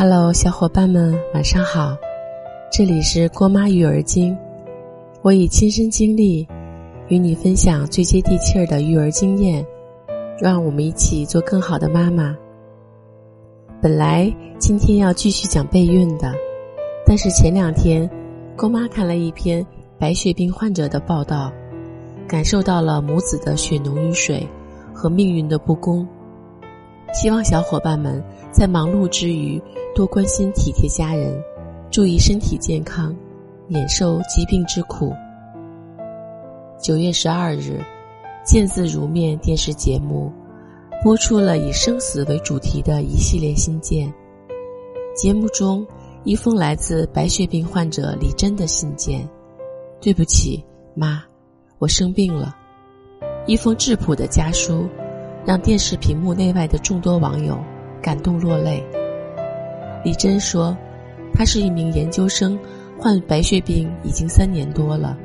Hello，小伙伴们，晚上好！这里是郭妈育儿经，我以亲身经历与你分享最接地气儿的育儿经验，让我们一起做更好的妈妈。本来今天要继续讲备孕的，但是前两天郭妈看了一篇白血病患者的报道，感受到了母子的血浓于水和命运的不公。希望小伙伴们在忙碌之余多关心体贴家人，注意身体健康，免受疾病之苦。九月十二日，《见字如面》电视节目播出了以生死为主题的一系列信件。节目中，一封来自白血病患者李珍的信件：“对不起，妈，我生病了。”一封质朴的家书。让电视屏幕内外的众多网友感动落泪。李珍说：“她是一名研究生，患白血病已经三年多了。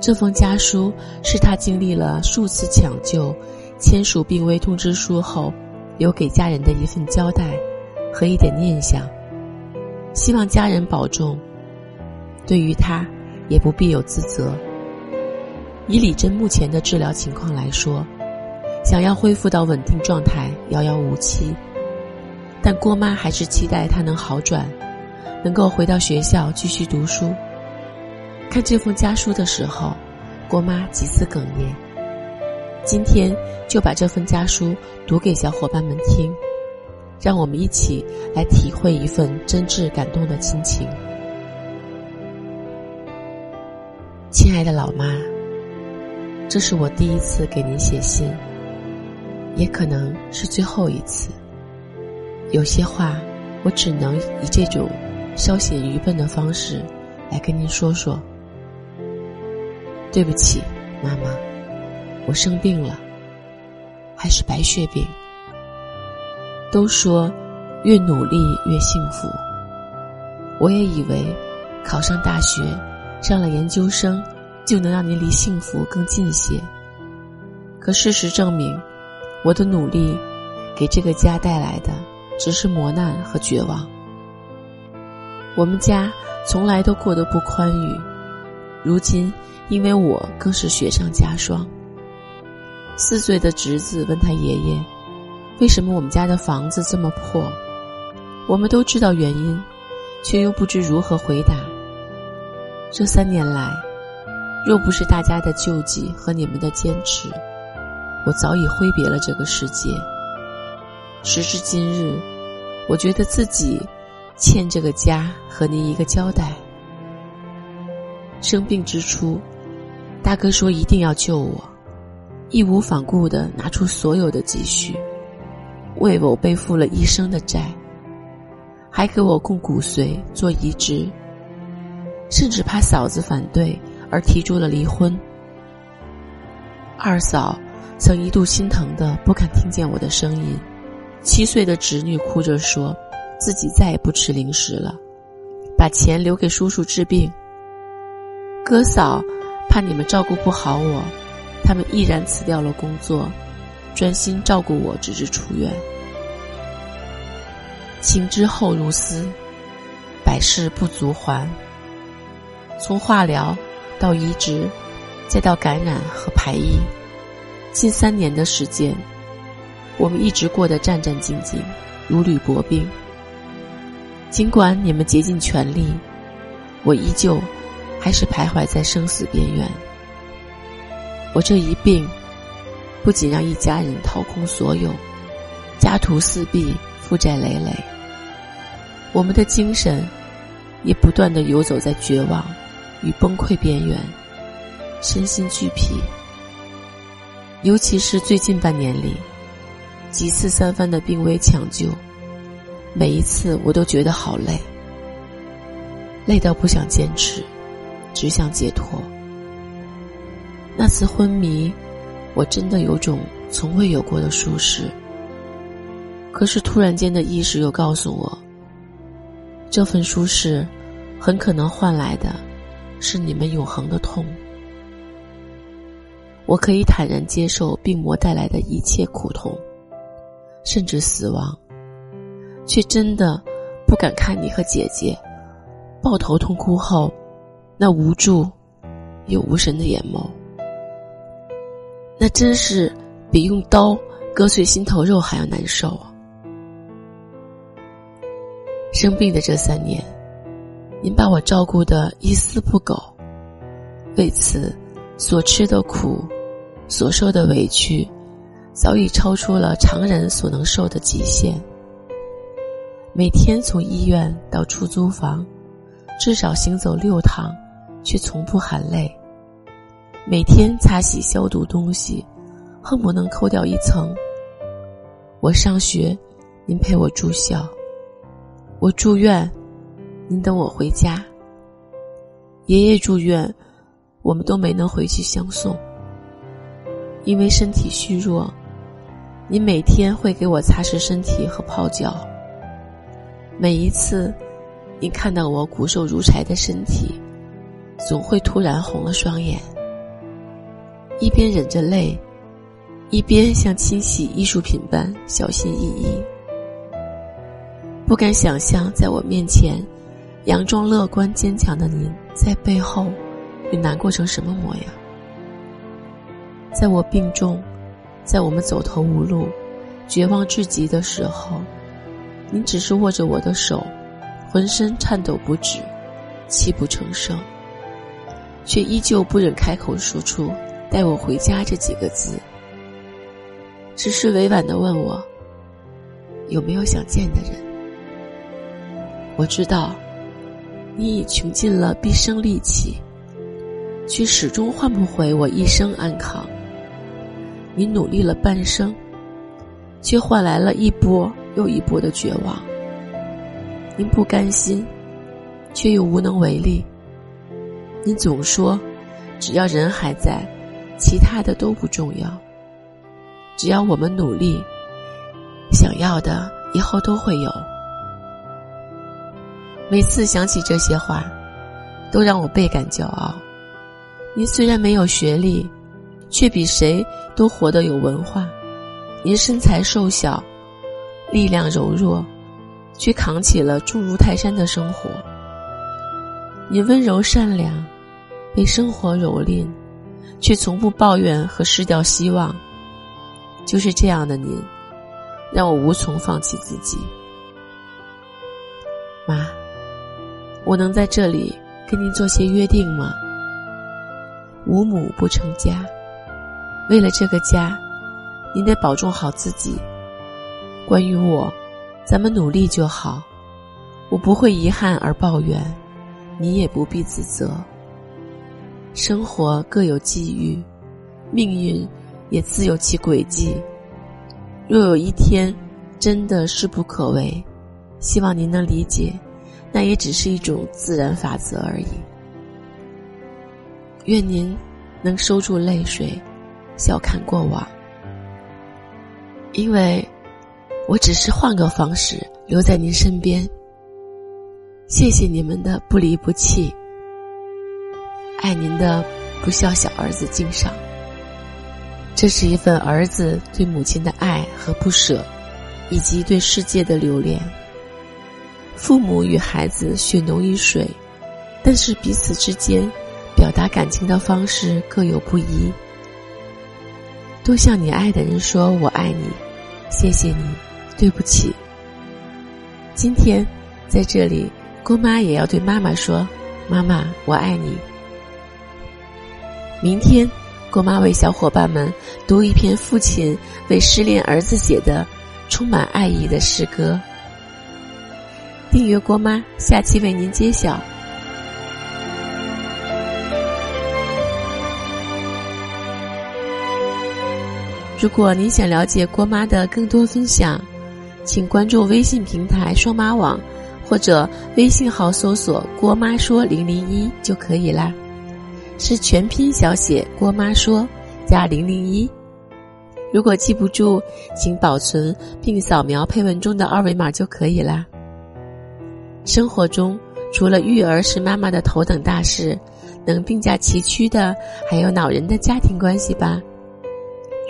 这封家书是她经历了数次抢救、签署病危通知书后，留给家人的一份交代和一点念想。希望家人保重。对于她，也不必有自责。以李珍目前的治疗情况来说。”想要恢复到稳定状态，遥遥无期。但郭妈还是期待他能好转，能够回到学校继续读书。看这封家书的时候，郭妈几次哽咽。今天就把这份家书读给小伙伴们听，让我们一起来体会一份真挚感动的亲情。亲爱的老妈，这是我第一次给您写信。也可能是最后一次。有些话，我只能以这种稍显愚笨的方式来跟您说说。对不起，妈妈，我生病了，还是白血病。都说越努力越幸福，我也以为考上大学、上了研究生就能让您离幸福更近些。可事实证明。我的努力，给这个家带来的只是磨难和绝望。我们家从来都过得不宽裕，如今因为我更是雪上加霜。四岁的侄子问他爷爷：“为什么我们家的房子这么破？”我们都知道原因，却又不知如何回答。这三年来，若不是大家的救济和你们的坚持，我早已挥别了这个世界。时至今日，我觉得自己欠这个家和您一个交代。生病之初，大哥说一定要救我，义无反顾的拿出所有的积蓄，为我背负了一生的债，还给我供骨髓做移植，甚至怕嫂子反对而提出了离婚。二嫂。曾一度心疼的不敢听见我的声音，七岁的侄女哭着说，自己再也不吃零食了，把钱留给叔叔治病。哥嫂怕你们照顾不好我，他们毅然辞掉了工作，专心照顾我，直至出院。情之厚如斯，百事不足还。从化疗到移植，再到感染和排异。近三年的时间，我们一直过得战战兢兢，如履薄冰。尽管你们竭尽全力，我依旧还是徘徊在生死边缘。我这一病，不仅让一家人掏空所有，家徒四壁，负债累累。我们的精神也不断的游走在绝望与崩溃边缘，身心俱疲。尤其是最近半年里，几次三番的病危抢救，每一次我都觉得好累，累到不想坚持，只想解脱。那次昏迷，我真的有种从未有过的舒适。可是突然间的意识又告诉我，这份舒适，很可能换来的，是你们永恒的痛。我可以坦然接受病魔带来的一切苦痛，甚至死亡，却真的不敢看你和姐姐抱头痛哭后那无助又无神的眼眸，那真是比用刀割碎心头肉还要难受啊！生病的这三年，您把我照顾的一丝不苟，为此所吃的苦，所受的委屈。早已超出了常人所能受的极限。每天从医院到出租房，至少行走六趟，却从不含泪。每天擦洗消毒东西，恨不能抠掉一层。我上学，您陪我住校；我住院，您等我回家。爷爷住院，我们都没能回去相送，因为身体虚弱。你每天会给我擦拭身体和泡脚。每一次，你看到我骨瘦如柴的身体，总会突然红了双眼，一边忍着泪，一边像清洗艺术品般小心翼翼。不敢想象，在我面前，佯装乐观坚强的您，在背后会难过成什么模样？在我病重。在我们走投无路、绝望至极的时候，您只是握着我的手，浑身颤抖不止，泣不成声，却依旧不忍开口说出“带我回家”这几个字，只是委婉的问我有没有想见的人。我知道，你已穷尽了毕生力气，却始终换不回我一生安康。你努力了半生，却换来了一波又一波的绝望。您不甘心，却又无能为力。您总说，只要人还在，其他的都不重要。只要我们努力，想要的以后都会有。每次想起这些话，都让我倍感骄傲。您虽然没有学历。却比谁都活得有文化。您身材瘦小，力量柔弱，却扛起了重如泰山的生活。你温柔善良，被生活蹂躏，却从不抱怨和失掉希望。就是这样的您，让我无从放弃自己。妈，我能在这里跟您做些约定吗？无母不成家。为了这个家，您得保重好自己。关于我，咱们努力就好。我不会遗憾而抱怨，你也不必自责。生活各有际遇，命运也自有其轨迹。若有一天真的势不可为，希望您能理解，那也只是一种自然法则而已。愿您能收住泪水。笑看过往，因为我只是换个方式留在您身边。谢谢你们的不离不弃，爱您的不孝小儿子敬上。这是一份儿子对母亲的爱和不舍，以及对世界的留恋。父母与孩子血浓于水，但是彼此之间表达感情的方式各有不一。多向你爱的人说“我爱你”，谢谢你，对不起。今天在这里，郭妈也要对妈妈说：“妈妈，我爱你。”明天，郭妈为小伙伴们读一篇父亲为失恋儿子写的充满爱意的诗歌。订阅郭妈，下期为您揭晓。如果您想了解郭妈的更多分享，请关注微信平台“双妈网”，或者微信号搜索“郭妈说零零一”就可以啦。是全拼小写“郭妈说”加零零一。如果记不住，请保存并扫描配文中的二维码就可以啦。生活中，除了育儿是妈妈的头等大事，能并驾齐驱的还有恼人的家庭关系吧。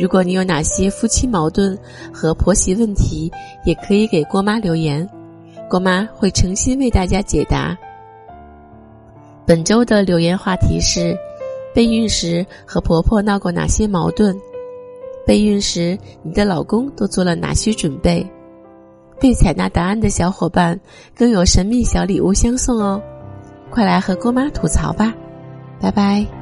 如果你有哪些夫妻矛盾和婆媳问题，也可以给郭妈留言，郭妈会诚心为大家解答。本周的留言话题是：备孕时和婆婆闹过哪些矛盾？备孕时你的老公都做了哪些准备？被采纳答案的小伙伴更有神秘小礼物相送哦！快来和郭妈吐槽吧，拜拜。